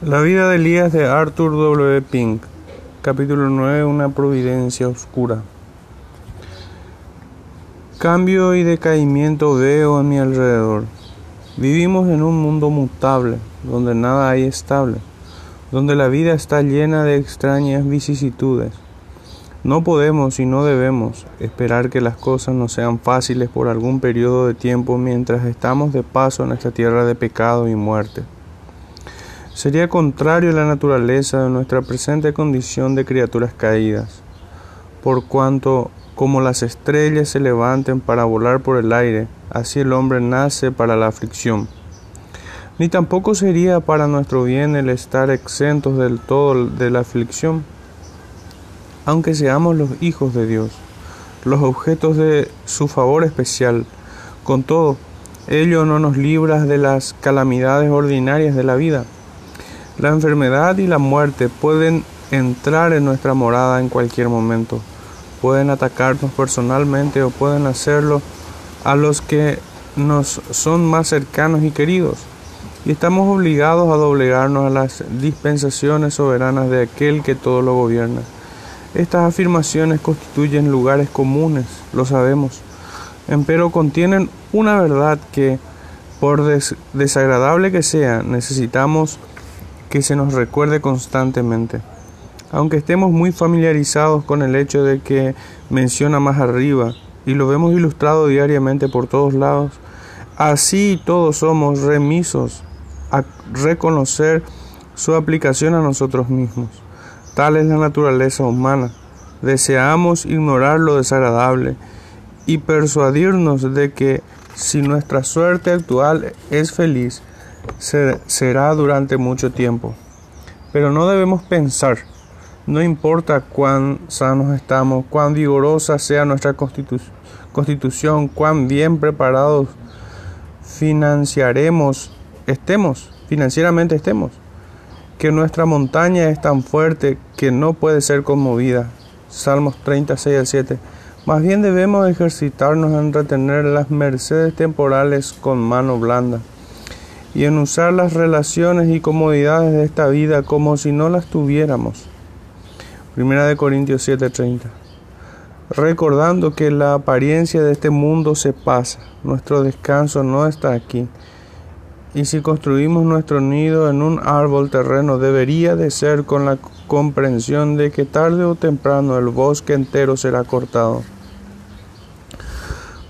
La vida de Elías de Arthur W. Pink, capítulo 9, una providencia oscura. Cambio y decaimiento veo a mi alrededor. Vivimos en un mundo mutable, donde nada hay estable, donde la vida está llena de extrañas vicisitudes. No podemos y no debemos esperar que las cosas nos sean fáciles por algún periodo de tiempo mientras estamos de paso en esta tierra de pecado y muerte. Sería contrario a la naturaleza de nuestra presente condición de criaturas caídas, por cuanto como las estrellas se levanten para volar por el aire, así el hombre nace para la aflicción. Ni tampoco sería para nuestro bien el estar exentos del todo de la aflicción aunque seamos los hijos de Dios, los objetos de su favor especial. Con todo, ello no nos libra de las calamidades ordinarias de la vida. La enfermedad y la muerte pueden entrar en nuestra morada en cualquier momento. Pueden atacarnos personalmente o pueden hacerlo a los que nos son más cercanos y queridos. Y estamos obligados a doblegarnos a las dispensaciones soberanas de aquel que todo lo gobierna. Estas afirmaciones constituyen lugares comunes, lo sabemos, pero contienen una verdad que, por desagradable que sea, necesitamos que se nos recuerde constantemente. Aunque estemos muy familiarizados con el hecho de que menciona más arriba, y lo vemos ilustrado diariamente por todos lados, así todos somos remisos a reconocer su aplicación a nosotros mismos. Tal es la naturaleza humana. Deseamos ignorar lo desagradable y persuadirnos de que si nuestra suerte actual es feliz, será durante mucho tiempo. Pero no debemos pensar, no importa cuán sanos estamos, cuán vigorosa sea nuestra constitución, cuán bien preparados financiaremos, estemos, financieramente estemos que nuestra montaña es tan fuerte que no puede ser conmovida. Salmos 36 al 7. Más bien debemos ejercitarnos en retener las mercedes temporales con mano blanda y en usar las relaciones y comodidades de esta vida como si no las tuviéramos. Primera de Corintios 7:30. Recordando que la apariencia de este mundo se pasa, nuestro descanso no está aquí y si construimos nuestro nido en un árbol terreno, debería de ser con la comprensión de que tarde o temprano el bosque entero será cortado.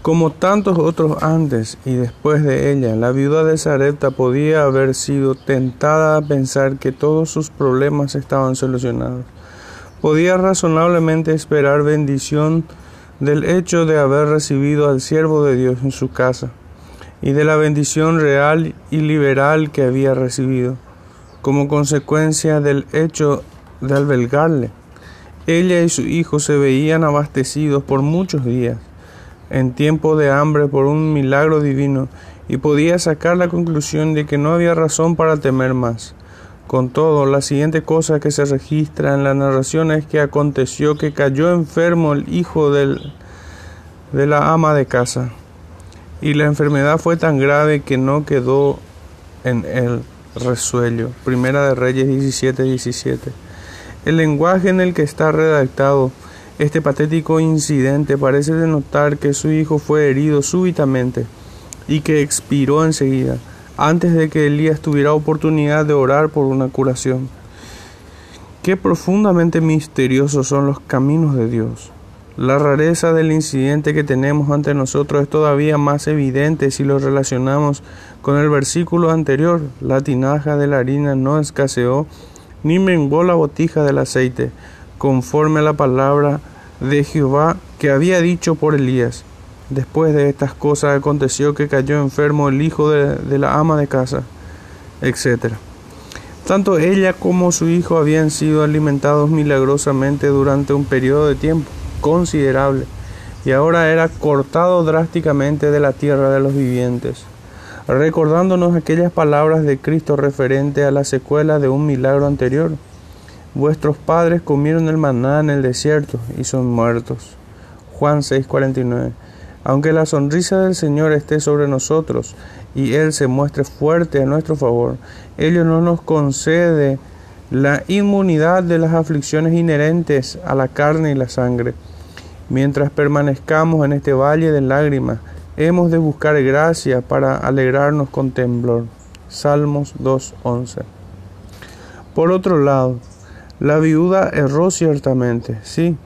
Como tantos otros antes y después de ella, la viuda de Sarepta podía haber sido tentada a pensar que todos sus problemas estaban solucionados. Podía razonablemente esperar bendición del hecho de haber recibido al siervo de Dios en su casa y de la bendición real y liberal que había recibido, como consecuencia del hecho de albergarle. Ella y su hijo se veían abastecidos por muchos días, en tiempo de hambre por un milagro divino, y podía sacar la conclusión de que no había razón para temer más. Con todo, la siguiente cosa que se registra en la narración es que aconteció que cayó enfermo el hijo del, de la ama de casa y la enfermedad fue tan grave que no quedó en el resuello. Primera de Reyes 17, 17. El lenguaje en el que está redactado este patético incidente parece denotar que su hijo fue herido súbitamente y que expiró enseguida, antes de que Elías tuviera oportunidad de orar por una curación. Qué profundamente misteriosos son los caminos de Dios. La rareza del incidente que tenemos ante nosotros es todavía más evidente si lo relacionamos con el versículo anterior. La tinaja de la harina no escaseó, ni menguó la botija del aceite, conforme a la palabra de Jehová que había dicho por Elías. Después de estas cosas aconteció que cayó enfermo el hijo de, de la ama de casa, etc. Tanto ella como su hijo habían sido alimentados milagrosamente durante un periodo de tiempo considerable y ahora era cortado drásticamente de la tierra de los vivientes, recordándonos aquellas palabras de Cristo referente a la secuela de un milagro anterior. Vuestros padres comieron el maná en el desierto y son muertos. Juan 6:49. Aunque la sonrisa del Señor esté sobre nosotros y Él se muestre fuerte a nuestro favor. Ello no nos concede la inmunidad de las aflicciones inherentes a la carne y la sangre. Mientras permanezcamos en este valle de lágrimas, hemos de buscar gracia para alegrarnos con temblor. Salmos 2.11. Por otro lado, la viuda erró ciertamente, sí.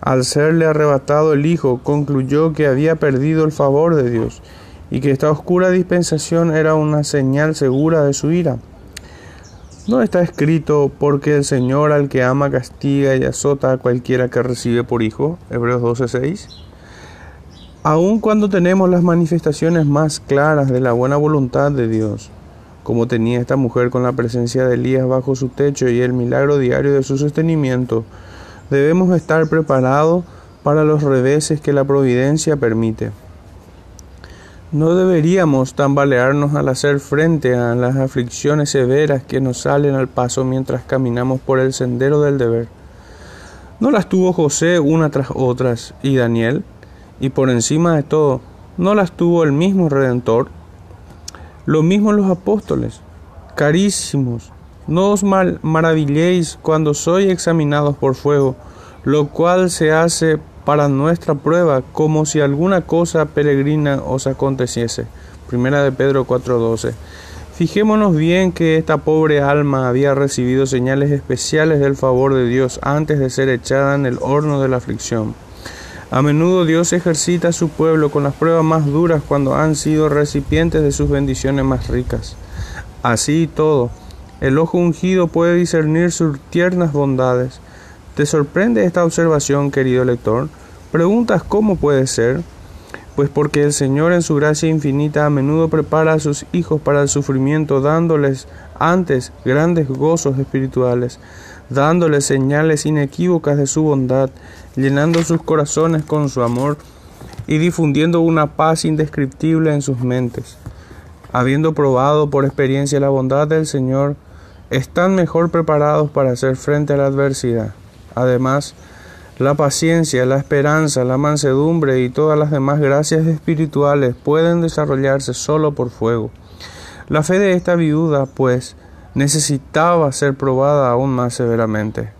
Al serle arrebatado el hijo, concluyó que había perdido el favor de Dios y que esta oscura dispensación era una señal segura de su ira. No está escrito porque el Señor al que ama castiga y azota a cualquiera que recibe por hijo, Hebreos 12:6. Aun cuando tenemos las manifestaciones más claras de la buena voluntad de Dios, como tenía esta mujer con la presencia de Elías bajo su techo y el milagro diario de su sostenimiento, debemos estar preparados para los reveses que la providencia permite. No deberíamos tambalearnos al hacer frente a las aflicciones severas que nos salen al paso mientras caminamos por el sendero del deber. ¿No las tuvo José una tras otras y Daniel? Y por encima de todo, ¿no las tuvo el mismo Redentor? Lo mismo los apóstoles. Carísimos, no os maravilléis cuando sois examinados por fuego, lo cual se hace para nuestra prueba, como si alguna cosa peregrina os aconteciese. Primera de Pedro 4:12. Fijémonos bien que esta pobre alma había recibido señales especiales del favor de Dios antes de ser echada en el horno de la aflicción. A menudo Dios ejercita a su pueblo con las pruebas más duras cuando han sido recipientes de sus bendiciones más ricas. Así y todo, el ojo ungido puede discernir sus tiernas bondades. ¿Te sorprende esta observación, querido lector? ¿Preguntas cómo puede ser? Pues porque el Señor en su gracia infinita a menudo prepara a sus hijos para el sufrimiento, dándoles antes grandes gozos espirituales, dándoles señales inequívocas de su bondad, llenando sus corazones con su amor y difundiendo una paz indescriptible en sus mentes. Habiendo probado por experiencia la bondad del Señor, están mejor preparados para hacer frente a la adversidad. Además, la paciencia, la esperanza, la mansedumbre y todas las demás gracias espirituales pueden desarrollarse solo por fuego. La fe de esta viuda, pues, necesitaba ser probada aún más severamente.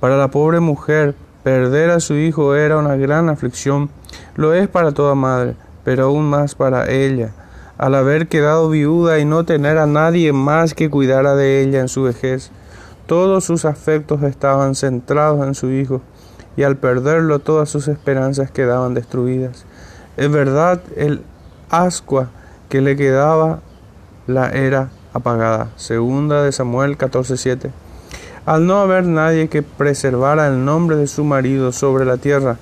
Para la pobre mujer, perder a su hijo era una gran aflicción, lo es para toda madre, pero aún más para ella, al haber quedado viuda y no tener a nadie más que cuidara de ella en su vejez. Todos sus afectos estaban centrados en su hijo y al perderlo todas sus esperanzas quedaban destruidas. En verdad, el ascua que le quedaba la era apagada. Segunda de Samuel 14:7. Al no haber nadie que preservara el nombre de su marido sobre la tierra,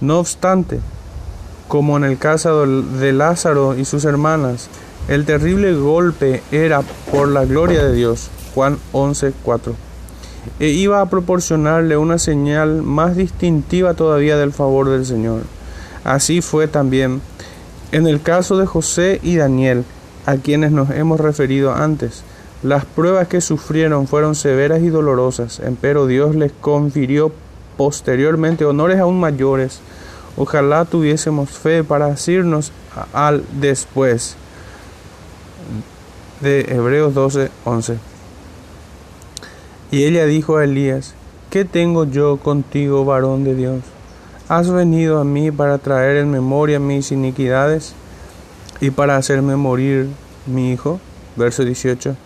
no obstante, como en el caso de Lázaro y sus hermanas, el terrible golpe era por la gloria de Dios. Juan 11:4 e iba a proporcionarle una señal más distintiva todavía del favor del Señor. Así fue también en el caso de José y Daniel, a quienes nos hemos referido antes. Las pruebas que sufrieron fueron severas y dolorosas, pero Dios les confirió posteriormente honores aún mayores. Ojalá tuviésemos fe para asirnos al después. De Hebreos 12, 11. Y ella dijo a Elías, ¿qué tengo yo contigo, varón de Dios? ¿Has venido a mí para traer en memoria mis iniquidades y para hacerme morir mi hijo? Verso 18.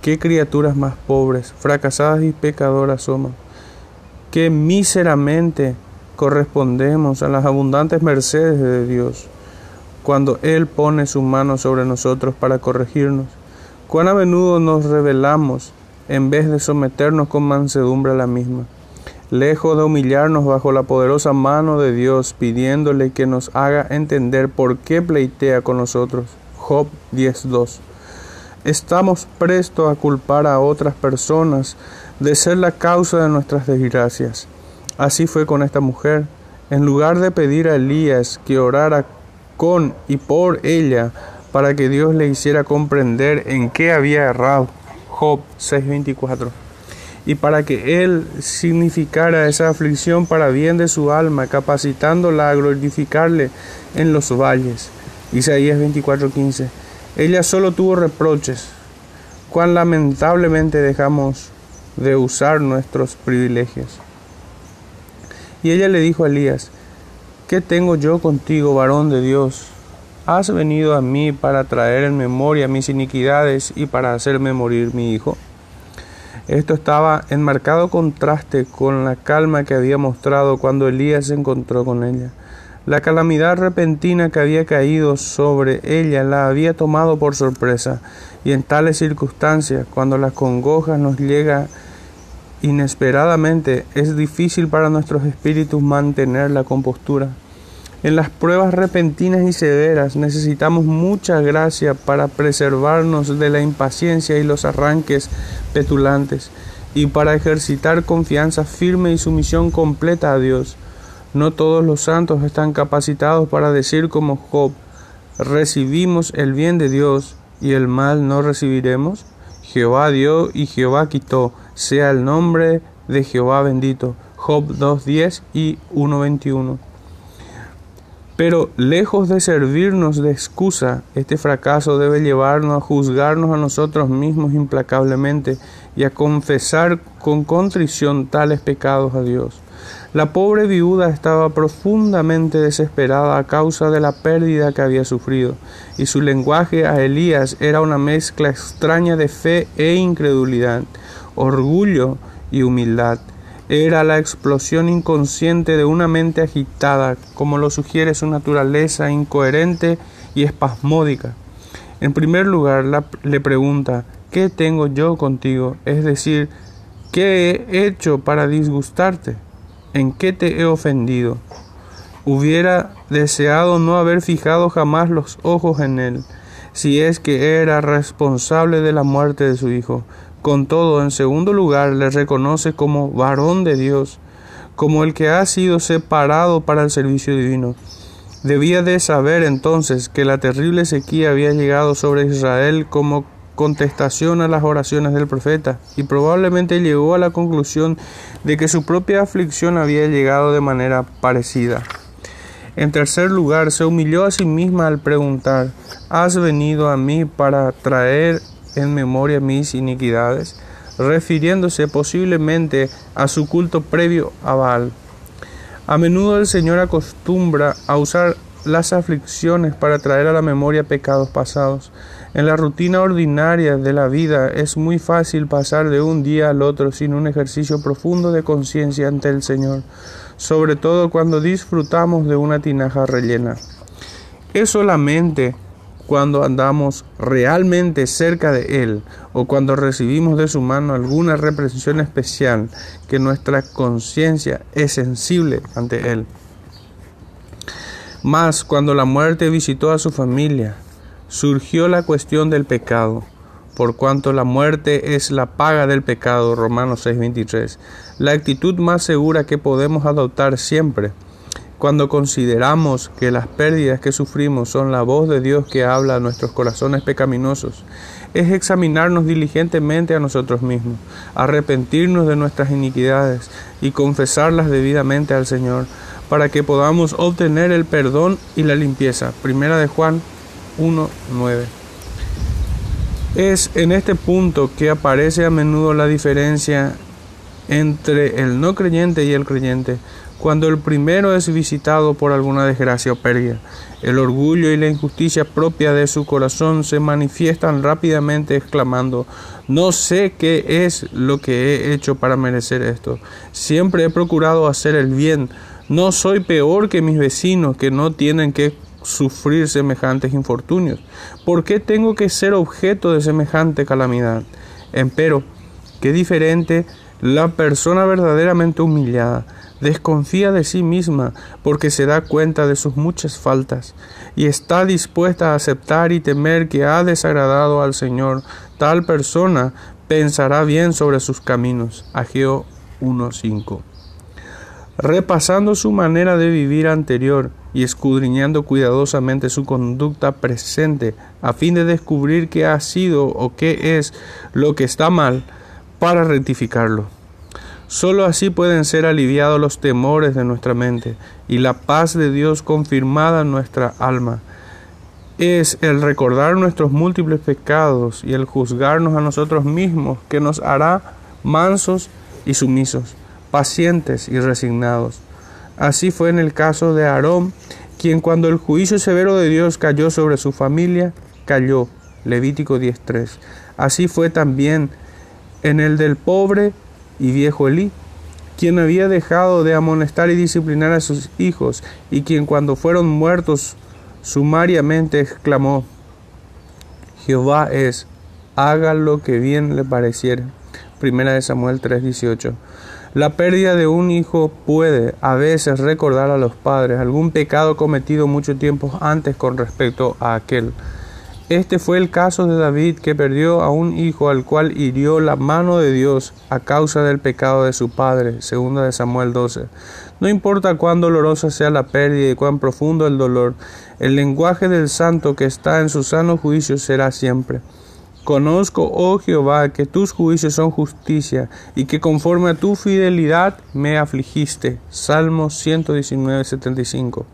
¿Qué criaturas más pobres, fracasadas y pecadoras somos? Qué míseramente correspondemos a las abundantes mercedes de Dios cuando Él pone su mano sobre nosotros para corregirnos. Cuán a menudo nos revelamos en vez de someternos con mansedumbre a la misma. Lejos de humillarnos bajo la poderosa mano de Dios, pidiéndole que nos haga entender por qué pleitea con nosotros. Job 10.2. Estamos prestos a culpar a otras personas de ser la causa de nuestras desgracias. Así fue con esta mujer. En lugar de pedir a Elías que orara con y por ella para que Dios le hiciera comprender en qué había errado, Job 6:24. Y para que Él significara esa aflicción para bien de su alma, capacitándola a glorificarle en los valles. Isaías 24:15. Ella solo tuvo reproches. Cuán lamentablemente dejamos de usar nuestros privilegios. Y ella le dijo a Elías, ¿qué tengo yo contigo, varón de Dios? ¿Has venido a mí para traer en memoria mis iniquidades y para hacerme morir mi hijo? Esto estaba en marcado contraste con la calma que había mostrado cuando Elías se encontró con ella. La calamidad repentina que había caído sobre ella la había tomado por sorpresa, y en tales circunstancias, cuando las congojas nos llega inesperadamente, es difícil para nuestros espíritus mantener la compostura. En las pruebas repentinas y severas necesitamos mucha gracia para preservarnos de la impaciencia y los arranques petulantes, y para ejercitar confianza firme y sumisión completa a Dios. No todos los santos están capacitados para decir como Job, recibimos el bien de Dios y el mal no recibiremos. Jehová dio y Jehová quitó, sea el nombre de Jehová bendito. Job 2.10 y 1.21. Pero lejos de servirnos de excusa, este fracaso debe llevarnos a juzgarnos a nosotros mismos implacablemente y a confesar con contrición tales pecados a Dios. La pobre viuda estaba profundamente desesperada a causa de la pérdida que había sufrido, y su lenguaje a Elías era una mezcla extraña de fe e incredulidad, orgullo y humildad era la explosión inconsciente de una mente agitada, como lo sugiere su naturaleza incoherente y espasmódica. En primer lugar, le pregunta, ¿qué tengo yo contigo? Es decir, ¿qué he hecho para disgustarte? ¿En qué te he ofendido? Hubiera deseado no haber fijado jamás los ojos en él, si es que era responsable de la muerte de su hijo, con todo, en segundo lugar, le reconoce como varón de Dios, como el que ha sido separado para el servicio divino. Debía de saber entonces que la terrible sequía había llegado sobre Israel como contestación a las oraciones del profeta, y probablemente llegó a la conclusión de que su propia aflicción había llegado de manera parecida. En tercer lugar, se humilló a sí misma al preguntar, ¿Has venido a mí para traer en memoria mis iniquidades, refiriéndose posiblemente a su culto previo a Baal. A menudo el Señor acostumbra a usar las aflicciones para traer a la memoria pecados pasados. En la rutina ordinaria de la vida es muy fácil pasar de un día al otro sin un ejercicio profundo de conciencia ante el Señor, sobre todo cuando disfrutamos de una tinaja rellena. Es solamente cuando andamos realmente cerca de Él o cuando recibimos de su mano alguna represión especial que nuestra conciencia es sensible ante Él. Mas cuando la muerte visitó a su familia, surgió la cuestión del pecado, por cuanto la muerte es la paga del pecado, Romanos 6:23, la actitud más segura que podemos adoptar siempre cuando consideramos que las pérdidas que sufrimos son la voz de Dios que habla a nuestros corazones pecaminosos, es examinarnos diligentemente a nosotros mismos, arrepentirnos de nuestras iniquidades y confesarlas debidamente al Señor, para que podamos obtener el perdón y la limpieza. Primera de Juan 1.9. Es en este punto que aparece a menudo la diferencia entre el no creyente y el creyente, cuando el primero es visitado por alguna desgracia o pérdida. El orgullo y la injusticia propia de su corazón se manifiestan rápidamente exclamando, no sé qué es lo que he hecho para merecer esto. Siempre he procurado hacer el bien. No soy peor que mis vecinos que no tienen que sufrir semejantes infortunios. ¿Por qué tengo que ser objeto de semejante calamidad? Empero, qué diferente la persona verdaderamente humillada desconfía de sí misma porque se da cuenta de sus muchas faltas y está dispuesta a aceptar y temer que ha desagradado al Señor. Tal persona pensará bien sobre sus caminos. Ageo 1.5. Repasando su manera de vivir anterior y escudriñando cuidadosamente su conducta presente a fin de descubrir qué ha sido o qué es lo que está mal para rectificarlo. Solo así pueden ser aliviados los temores de nuestra mente y la paz de Dios confirmada en nuestra alma. es el recordar nuestros múltiples pecados y el juzgarnos a nosotros mismos que nos hará mansos y sumisos, pacientes y resignados. Así fue en el caso de Aarón, quien cuando el juicio severo de Dios cayó sobre su familia, cayó. Levítico 10.3. Así fue también en el del pobre y viejo Elí, quien había dejado de amonestar y disciplinar a sus hijos, y quien cuando fueron muertos sumariamente exclamó, Jehová es, haga lo que bien le pareciera. Primera de Samuel 3:18. La pérdida de un hijo puede a veces recordar a los padres algún pecado cometido mucho tiempo antes con respecto a aquel. Este fue el caso de David que perdió a un hijo al cual hirió la mano de Dios a causa del pecado de su padre, segunda de Samuel 12. No importa cuán dolorosa sea la pérdida y cuán profundo el dolor, el lenguaje del santo que está en su sano juicio será siempre. Conozco, oh Jehová, que tus juicios son justicia y que conforme a tu fidelidad me afligiste. Salmo 119, 75.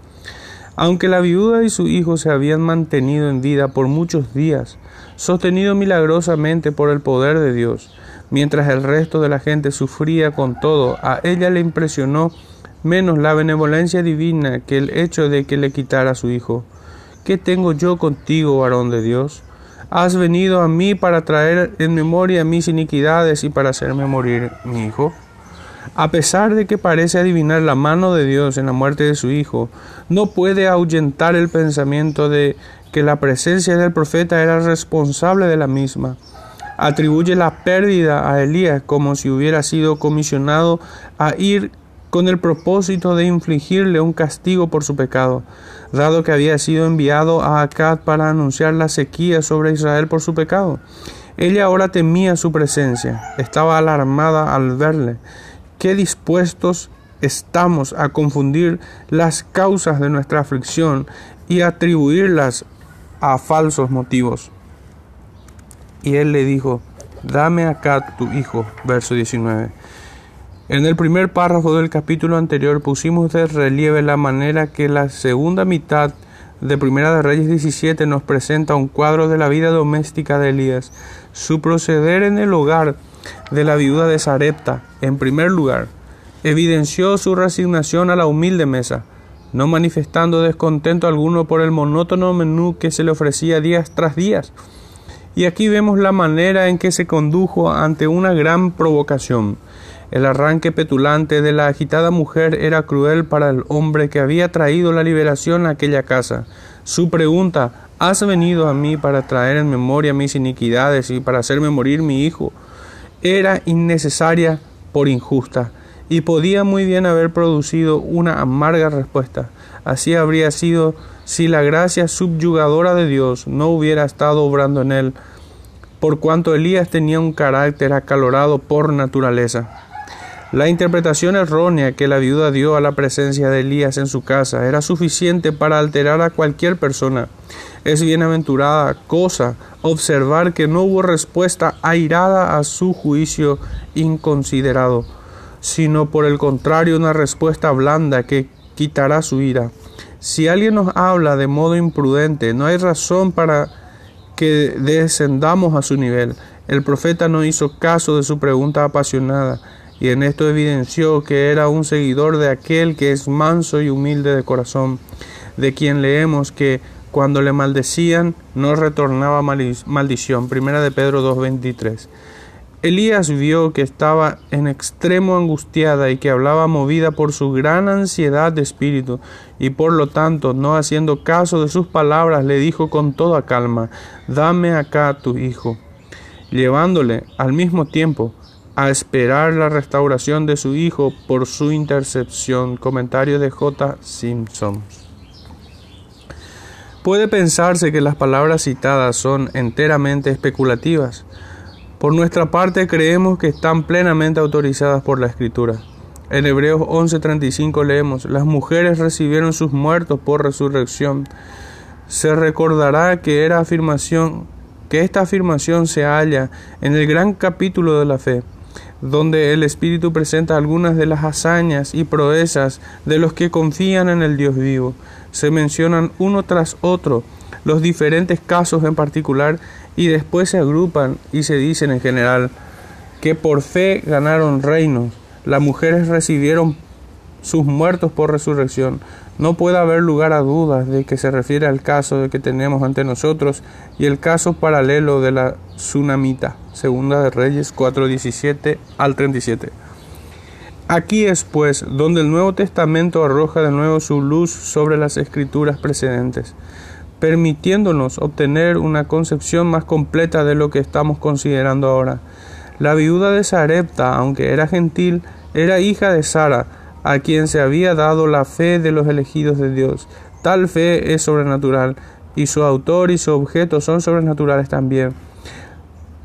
Aunque la viuda y su hijo se habían mantenido en vida por muchos días, sostenido milagrosamente por el poder de Dios, mientras el resto de la gente sufría con todo, a ella le impresionó menos la benevolencia divina que el hecho de que le quitara su hijo. ¿Qué tengo yo contigo, varón de Dios? Has venido a mí para traer en memoria mis iniquidades y para hacerme morir mi hijo. A pesar de que parece adivinar la mano de Dios en la muerte de su hijo, no puede ahuyentar el pensamiento de que la presencia del profeta era responsable de la misma. Atribuye la pérdida a Elías como si hubiera sido comisionado a ir con el propósito de infligirle un castigo por su pecado, dado que había sido enviado a Acad para anunciar la sequía sobre Israel por su pecado. Ella ahora temía su presencia, estaba alarmada al verle qué dispuestos estamos a confundir las causas de nuestra aflicción y atribuirlas a falsos motivos. Y él le dijo, dame acá tu hijo, verso 19. En el primer párrafo del capítulo anterior pusimos de relieve la manera que la segunda mitad de Primera de Reyes 17 nos presenta un cuadro de la vida doméstica de Elías, su proceder en el hogar, de la viuda de Sarepta, en primer lugar, evidenció su resignación a la humilde mesa, no manifestando descontento alguno por el monótono menú que se le ofrecía días tras días. Y aquí vemos la manera en que se condujo ante una gran provocación. El arranque petulante de la agitada mujer era cruel para el hombre que había traído la liberación a aquella casa. Su pregunta, ¿has venido a mí para traer en memoria mis iniquidades y para hacerme morir mi hijo? Era innecesaria por injusta y podía muy bien haber producido una amarga respuesta. Así habría sido si la gracia subyugadora de Dios no hubiera estado obrando en él, por cuanto Elías tenía un carácter acalorado por naturaleza. La interpretación errónea que la viuda dio a la presencia de Elías en su casa era suficiente para alterar a cualquier persona. Es bienaventurada cosa observar que no hubo respuesta airada a su juicio inconsiderado, sino por el contrario una respuesta blanda que quitará su ira. Si alguien nos habla de modo imprudente, no hay razón para que descendamos a su nivel. El profeta no hizo caso de su pregunta apasionada, y en esto evidenció que era un seguidor de aquel que es manso y humilde de corazón, de quien leemos que cuando le maldecían, no retornaba maldición. Primera de Pedro 2.23. Elías vio que estaba en extremo angustiada y que hablaba movida por su gran ansiedad de espíritu, y por lo tanto, no haciendo caso de sus palabras, le dijo con toda calma, Dame acá tu hijo, llevándole al mismo tiempo a esperar la restauración de su hijo por su intercepción. Comentario de J. Simpson. Puede pensarse que las palabras citadas son enteramente especulativas. Por nuestra parte creemos que están plenamente autorizadas por la Escritura. En Hebreos 11:35 leemos, las mujeres recibieron sus muertos por resurrección. Se recordará que era afirmación que esta afirmación se halla en el gran capítulo de la fe. Donde el Espíritu presenta algunas de las hazañas y proezas de los que confían en el Dios vivo. Se mencionan uno tras otro los diferentes casos en particular y después se agrupan y se dicen en general que por fe ganaron reinos, las mujeres recibieron sus muertos por resurrección. No puede haber lugar a dudas de que se refiere al caso que tenemos ante nosotros y el caso paralelo de la tsunamita, segunda de Reyes 4:17 al 37. Aquí es pues donde el Nuevo Testamento arroja de nuevo su luz sobre las escrituras precedentes, permitiéndonos obtener una concepción más completa de lo que estamos considerando ahora. La viuda de Sarepta, aunque era gentil, era hija de Sara, a quien se había dado la fe de los elegidos de Dios. Tal fe es sobrenatural, y su autor y su objeto son sobrenaturales también.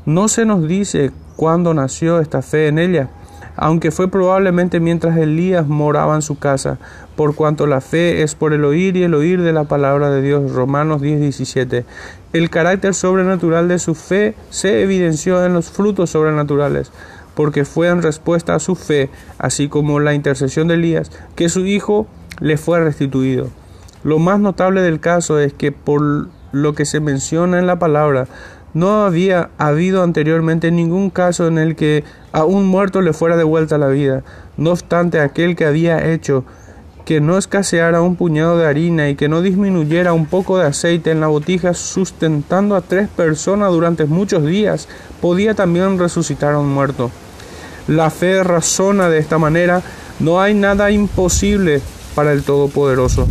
No se nos dice cuándo nació esta fe en ella, aunque fue probablemente mientras Elías moraba en su casa, por cuanto la fe es por el oír y el oír de la palabra de Dios. Romanos 10:17. El carácter sobrenatural de su fe se evidenció en los frutos sobrenaturales porque fue en respuesta a su fe, así como la intercesión de Elías, que su hijo le fue restituido. Lo más notable del caso es que por lo que se menciona en la palabra, no había habido anteriormente ningún caso en el que a un muerto le fuera devuelta la vida. No obstante, aquel que había hecho que no escaseara un puñado de harina y que no disminuyera un poco de aceite en la botija, sustentando a tres personas durante muchos días, podía también resucitar a un muerto. La fe razona de esta manera, no hay nada imposible para el Todopoderoso.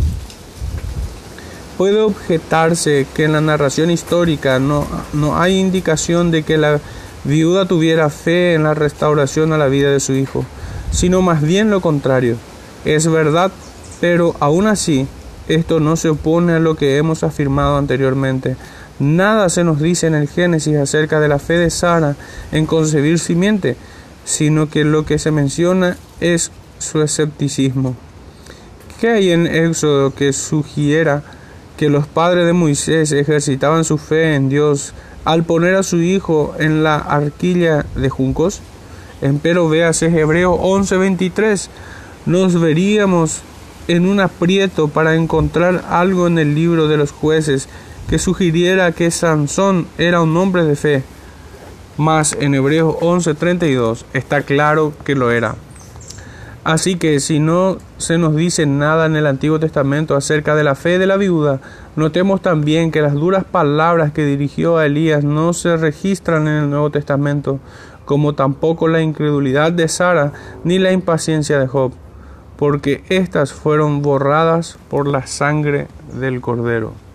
Puede objetarse que en la narración histórica no, no hay indicación de que la viuda tuviera fe en la restauración a la vida de su hijo, sino más bien lo contrario. Es verdad, pero aún así, esto no se opone a lo que hemos afirmado anteriormente. Nada se nos dice en el Génesis acerca de la fe de Sara en concebir simiente, sino que lo que se menciona es su escepticismo. ¿Qué hay en Éxodo que sugiera que los padres de Moisés ejercitaban su fe en Dios al poner a su hijo en la arquilla de juncos? Empero véase Hebreo 11:23. Nos veríamos en un aprieto para encontrar algo en el libro de los jueces que sugiriera que Sansón era un hombre de fe mas en Hebreos 11:32 está claro que lo era. Así que si no se nos dice nada en el Antiguo Testamento acerca de la fe de la viuda, notemos también que las duras palabras que dirigió a Elías no se registran en el Nuevo Testamento, como tampoco la incredulidad de Sara ni la impaciencia de Job, porque éstas fueron borradas por la sangre del Cordero.